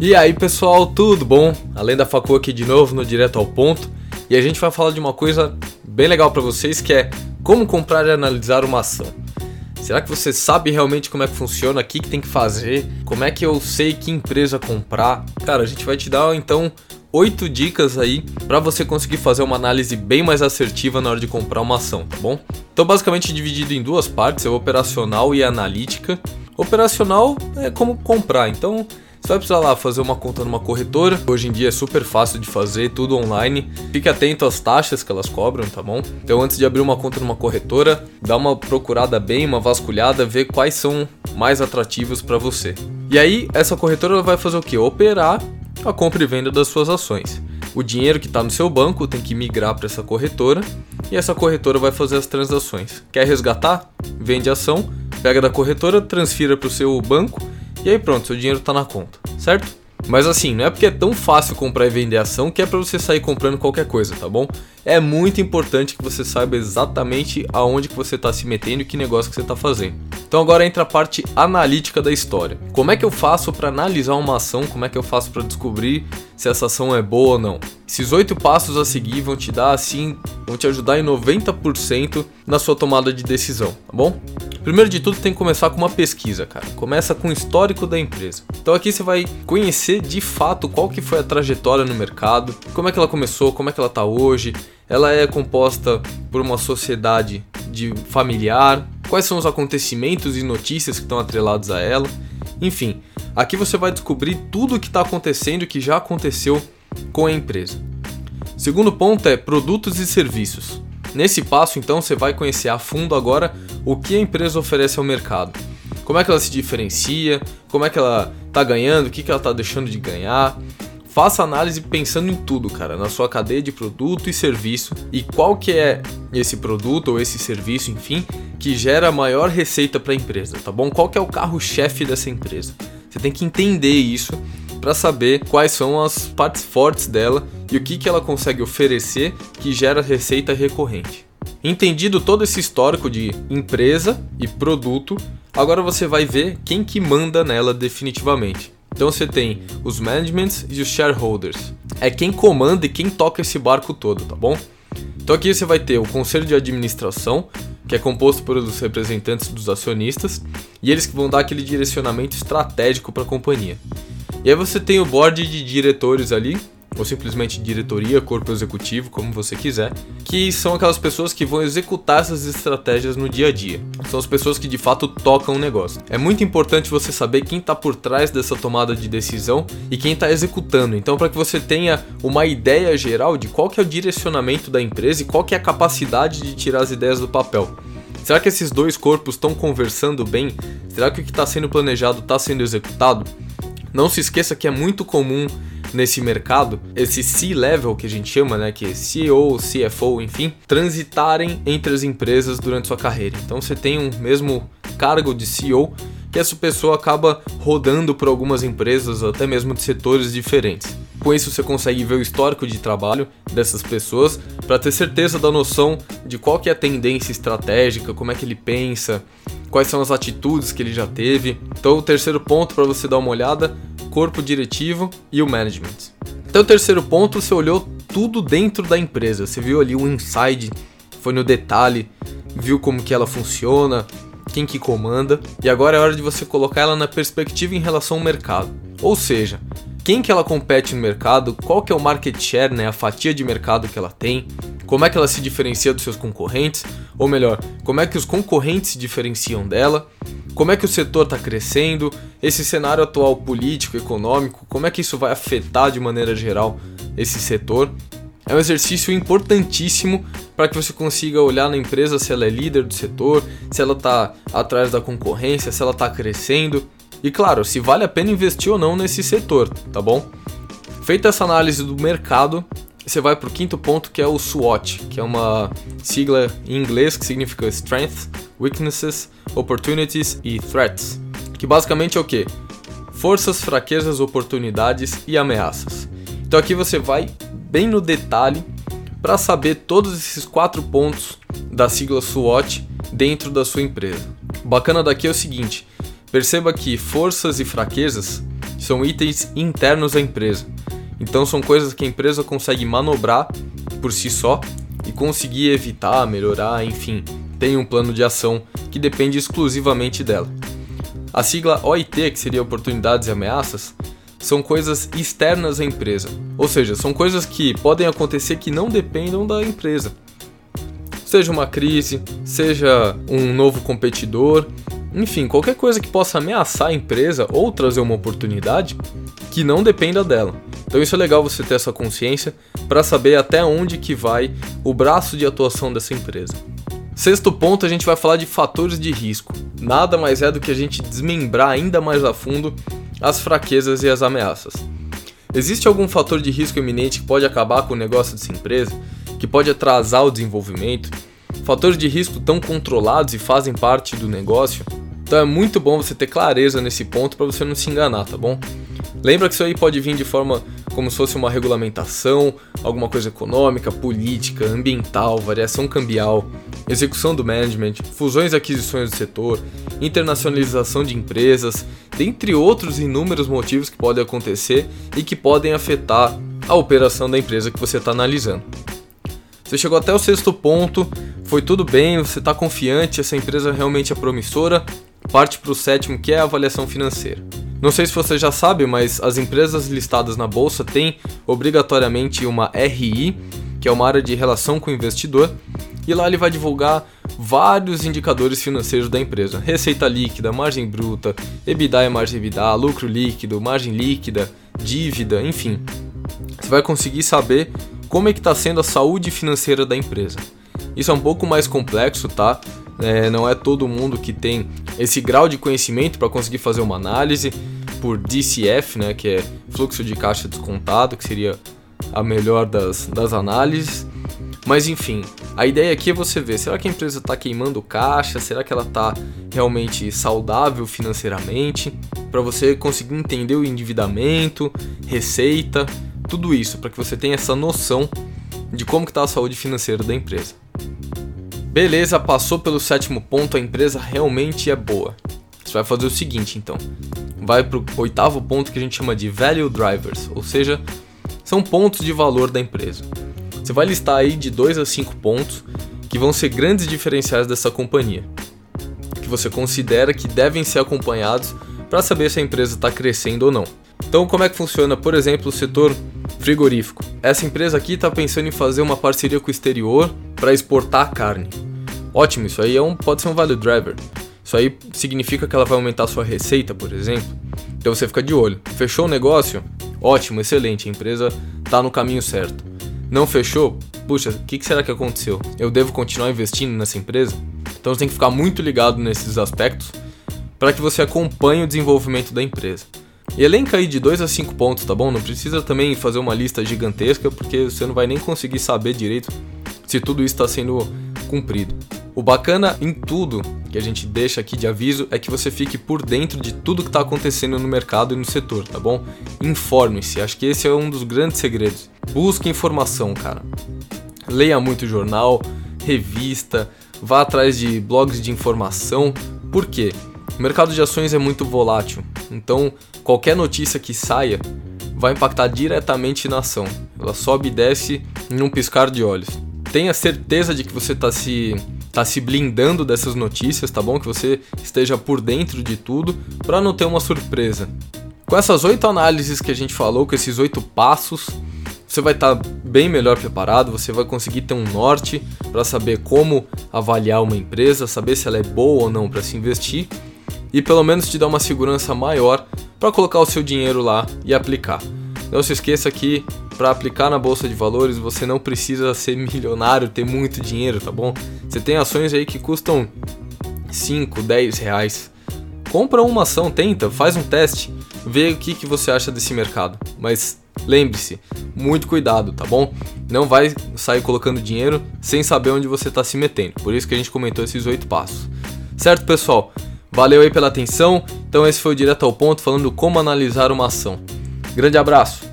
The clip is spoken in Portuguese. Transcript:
E aí pessoal, tudo bom? Além da Facu aqui de novo no Direto ao Ponto e a gente vai falar de uma coisa bem legal para vocês que é como comprar e analisar uma ação. Será que você sabe realmente como é que funciona, o que, que tem que fazer, como é que eu sei que empresa comprar? Cara, a gente vai te dar então oito dicas aí para você conseguir fazer uma análise bem mais assertiva na hora de comprar uma ação, tá bom? Então basicamente dividido em duas partes, é operacional e analítica. Operacional é como comprar, então você vai precisar lá fazer uma conta numa corretora. Hoje em dia é super fácil de fazer, tudo online. Fique atento às taxas que elas cobram, tá bom? Então antes de abrir uma conta numa corretora, dá uma procurada bem, uma vasculhada, ver quais são mais atrativos para você. E aí essa corretora vai fazer o que? Operar a compra e venda das suas ações. O dinheiro que está no seu banco tem que migrar para essa corretora e essa corretora vai fazer as transações. Quer resgatar? Vende ação, pega da corretora, transfira para o seu banco e aí pronto, seu dinheiro está na conta, certo? Mas assim, não é porque é tão fácil comprar e vender ação que é para você sair comprando qualquer coisa, tá bom? É muito importante que você saiba exatamente aonde que você está se metendo e que negócio que você está fazendo. Então agora entra a parte analítica da história. Como é que eu faço para analisar uma ação? Como é que eu faço para descobrir se essa ação é boa ou não? Esses oito passos a seguir vão te dar assim, vão te ajudar em 90% na sua tomada de decisão, tá bom? Primeiro de tudo, tem que começar com uma pesquisa, cara. Começa com o histórico da empresa. Então aqui você vai conhecer de fato qual que foi a trajetória no mercado, como é que ela começou, como é que ela está hoje. Ela é composta por uma sociedade de familiar, quais são os acontecimentos e notícias que estão atrelados a ela. Enfim, aqui você vai descobrir tudo o que está acontecendo e que já aconteceu com a empresa. Segundo ponto é produtos e serviços. Nesse passo, então, você vai conhecer a fundo agora o que a empresa oferece ao mercado. Como é que ela se diferencia, como é que ela está ganhando, o que, que ela está deixando de ganhar. Faça análise pensando em tudo, cara, na sua cadeia de produto e serviço e qual que é esse produto ou esse serviço, enfim, que gera maior receita para a empresa, tá bom? Qual que é o carro-chefe dessa empresa? Você tem que entender isso para saber quais são as partes fortes dela e o que, que ela consegue oferecer que gera receita recorrente. Entendido todo esse histórico de empresa e produto, agora você vai ver quem que manda nela definitivamente. Então você tem os managements e os shareholders. É quem comanda e quem toca esse barco todo, tá bom? Então aqui você vai ter o conselho de administração, que é composto por os representantes dos acionistas, e eles que vão dar aquele direcionamento estratégico para a companhia. E aí você tem o board de diretores ali, ou simplesmente diretoria, corpo executivo, como você quiser, que são aquelas pessoas que vão executar essas estratégias no dia a dia. São as pessoas que de fato tocam o negócio. É muito importante você saber quem está por trás dessa tomada de decisão e quem está executando. Então, para que você tenha uma ideia geral de qual que é o direcionamento da empresa e qual que é a capacidade de tirar as ideias do papel. Será que esses dois corpos estão conversando bem? Será que o que está sendo planejado está sendo executado? Não se esqueça que é muito comum nesse mercado, esse C-level que a gente chama, né, que é CEO, CFO, enfim, transitarem entre as empresas durante sua carreira. Então você tem um mesmo cargo de CEO que essa pessoa acaba rodando por algumas empresas, até mesmo de setores diferentes. Com isso você consegue ver o histórico de trabalho dessas pessoas para ter certeza da noção de qual que é a tendência estratégica, como é que ele pensa, quais são as atitudes que ele já teve. Então o terceiro ponto para você dar uma olhada corpo diretivo e o management. Então, o terceiro ponto, você olhou tudo dentro da empresa. Você viu ali o inside, foi no detalhe, viu como que ela funciona, quem que comanda, e agora é hora de você colocar ela na perspectiva em relação ao mercado. Ou seja, quem que ela compete no mercado, qual que é o market share, né, a fatia de mercado que ela tem, como é que ela se diferencia dos seus concorrentes, ou melhor, como é que os concorrentes se diferenciam dela, como é que o setor está crescendo, esse cenário atual político, econômico, como é que isso vai afetar de maneira geral esse setor. É um exercício importantíssimo para que você consiga olhar na empresa se ela é líder do setor, se ela está atrás da concorrência, se ela está crescendo e, claro, se vale a pena investir ou não nesse setor, tá bom? Feita essa análise do mercado, você vai para o quinto ponto que é o SWOT, que é uma sigla em inglês que significa Strength, Weaknesses, Opportunities e Threats, que basicamente é o que? Forças, fraquezas, oportunidades e ameaças. Então aqui você vai bem no detalhe para saber todos esses quatro pontos da sigla SWOT dentro da sua empresa. O bacana daqui é o seguinte: perceba que forças e fraquezas são itens internos à empresa. Então são coisas que a empresa consegue manobrar por si só e conseguir evitar, melhorar, enfim, tem um plano de ação que depende exclusivamente dela. A sigla OIT, que seria oportunidades e ameaças, são coisas externas à empresa, ou seja, são coisas que podem acontecer que não dependam da empresa. Seja uma crise, seja um novo competidor, enfim, qualquer coisa que possa ameaçar a empresa ou trazer uma oportunidade que não dependa dela. Então isso é legal você ter essa consciência para saber até onde que vai o braço de atuação dessa empresa. Sexto ponto, a gente vai falar de fatores de risco. Nada mais é do que a gente desmembrar ainda mais a fundo as fraquezas e as ameaças. Existe algum fator de risco iminente que pode acabar com o negócio dessa empresa, que pode atrasar o desenvolvimento? Fatores de risco tão controlados e fazem parte do negócio? Então é muito bom você ter clareza nesse ponto para você não se enganar, tá bom? Lembra que isso aí pode vir de forma como se fosse uma regulamentação, alguma coisa econômica, política, ambiental, variação cambial, execução do management, fusões e aquisições do setor, internacionalização de empresas, dentre outros inúmeros motivos que podem acontecer e que podem afetar a operação da empresa que você está analisando. Você chegou até o sexto ponto, foi tudo bem, você está confiante, essa empresa realmente é promissora, parte para o sétimo que é a avaliação financeira. Não sei se você já sabe, mas as empresas listadas na bolsa têm obrigatoriamente uma RI, que é uma área de relação com o investidor, e lá ele vai divulgar vários indicadores financeiros da empresa: receita líquida, margem bruta, EBITDA e margem EBITDA, lucro líquido, margem líquida, dívida, enfim. Você vai conseguir saber como é que está sendo a saúde financeira da empresa. Isso é um pouco mais complexo, tá? É, não é todo mundo que tem esse grau de conhecimento para conseguir fazer uma análise por DCF, né, que é fluxo de caixa descontado, que seria a melhor das, das análises. Mas enfim, a ideia aqui é você ver, será que a empresa está queimando caixa? Será que ela está realmente saudável financeiramente? Para você conseguir entender o endividamento, receita, tudo isso, para que você tenha essa noção de como está a saúde financeira da empresa. Beleza, passou pelo sétimo ponto, a empresa realmente é boa. Você vai fazer o seguinte, então. Vai para o oitavo ponto que a gente chama de Value Drivers, ou seja, são pontos de valor da empresa. Você vai listar aí de 2 a 5 pontos que vão ser grandes diferenciais dessa companhia, que você considera que devem ser acompanhados para saber se a empresa está crescendo ou não. Então, como é que funciona, por exemplo, o setor frigorífico? Essa empresa aqui está pensando em fazer uma parceria com o exterior para exportar carne. Ótimo, isso aí é um, pode ser um value driver. Isso aí significa que ela vai aumentar a sua receita, por exemplo. Então você fica de olho. Fechou o negócio? Ótimo, excelente, a empresa está no caminho certo. Não fechou? Puxa, o que, que será que aconteceu? Eu devo continuar investindo nessa empresa? Então você tem que ficar muito ligado nesses aspectos para que você acompanhe o desenvolvimento da empresa. Elenca aí de 2 a 5 pontos, tá bom? Não precisa também fazer uma lista gigantesca, porque você não vai nem conseguir saber direito se tudo isso está sendo cumprido. O bacana em tudo que a gente deixa aqui de aviso é que você fique por dentro de tudo que está acontecendo no mercado e no setor, tá bom? Informe-se, acho que esse é um dos grandes segredos. Busque informação, cara. Leia muito jornal, revista, vá atrás de blogs de informação. Por quê? O mercado de ações é muito volátil, então qualquer notícia que saia vai impactar diretamente na ação. Ela sobe e desce em um piscar de olhos. Tenha certeza de que você está se tá se blindando dessas notícias, tá bom? Que você esteja por dentro de tudo para não ter uma surpresa. Com essas oito análises que a gente falou, com esses oito passos, você vai estar tá bem melhor preparado, você vai conseguir ter um norte para saber como avaliar uma empresa, saber se ela é boa ou não para se investir e pelo menos te dar uma segurança maior para colocar o seu dinheiro lá e aplicar. Não se esqueça que para aplicar na bolsa de valores você não precisa ser milionário, ter muito dinheiro, tá bom? Você tem ações aí que custam 5, 10 reais. Compra uma ação, tenta, faz um teste, vê o que, que você acha desse mercado. Mas lembre-se, muito cuidado, tá bom? Não vai sair colocando dinheiro sem saber onde você está se metendo. Por isso que a gente comentou esses oito passos. Certo, pessoal? Valeu aí pela atenção. Então esse foi o direto ao ponto falando como analisar uma ação. Grande abraço.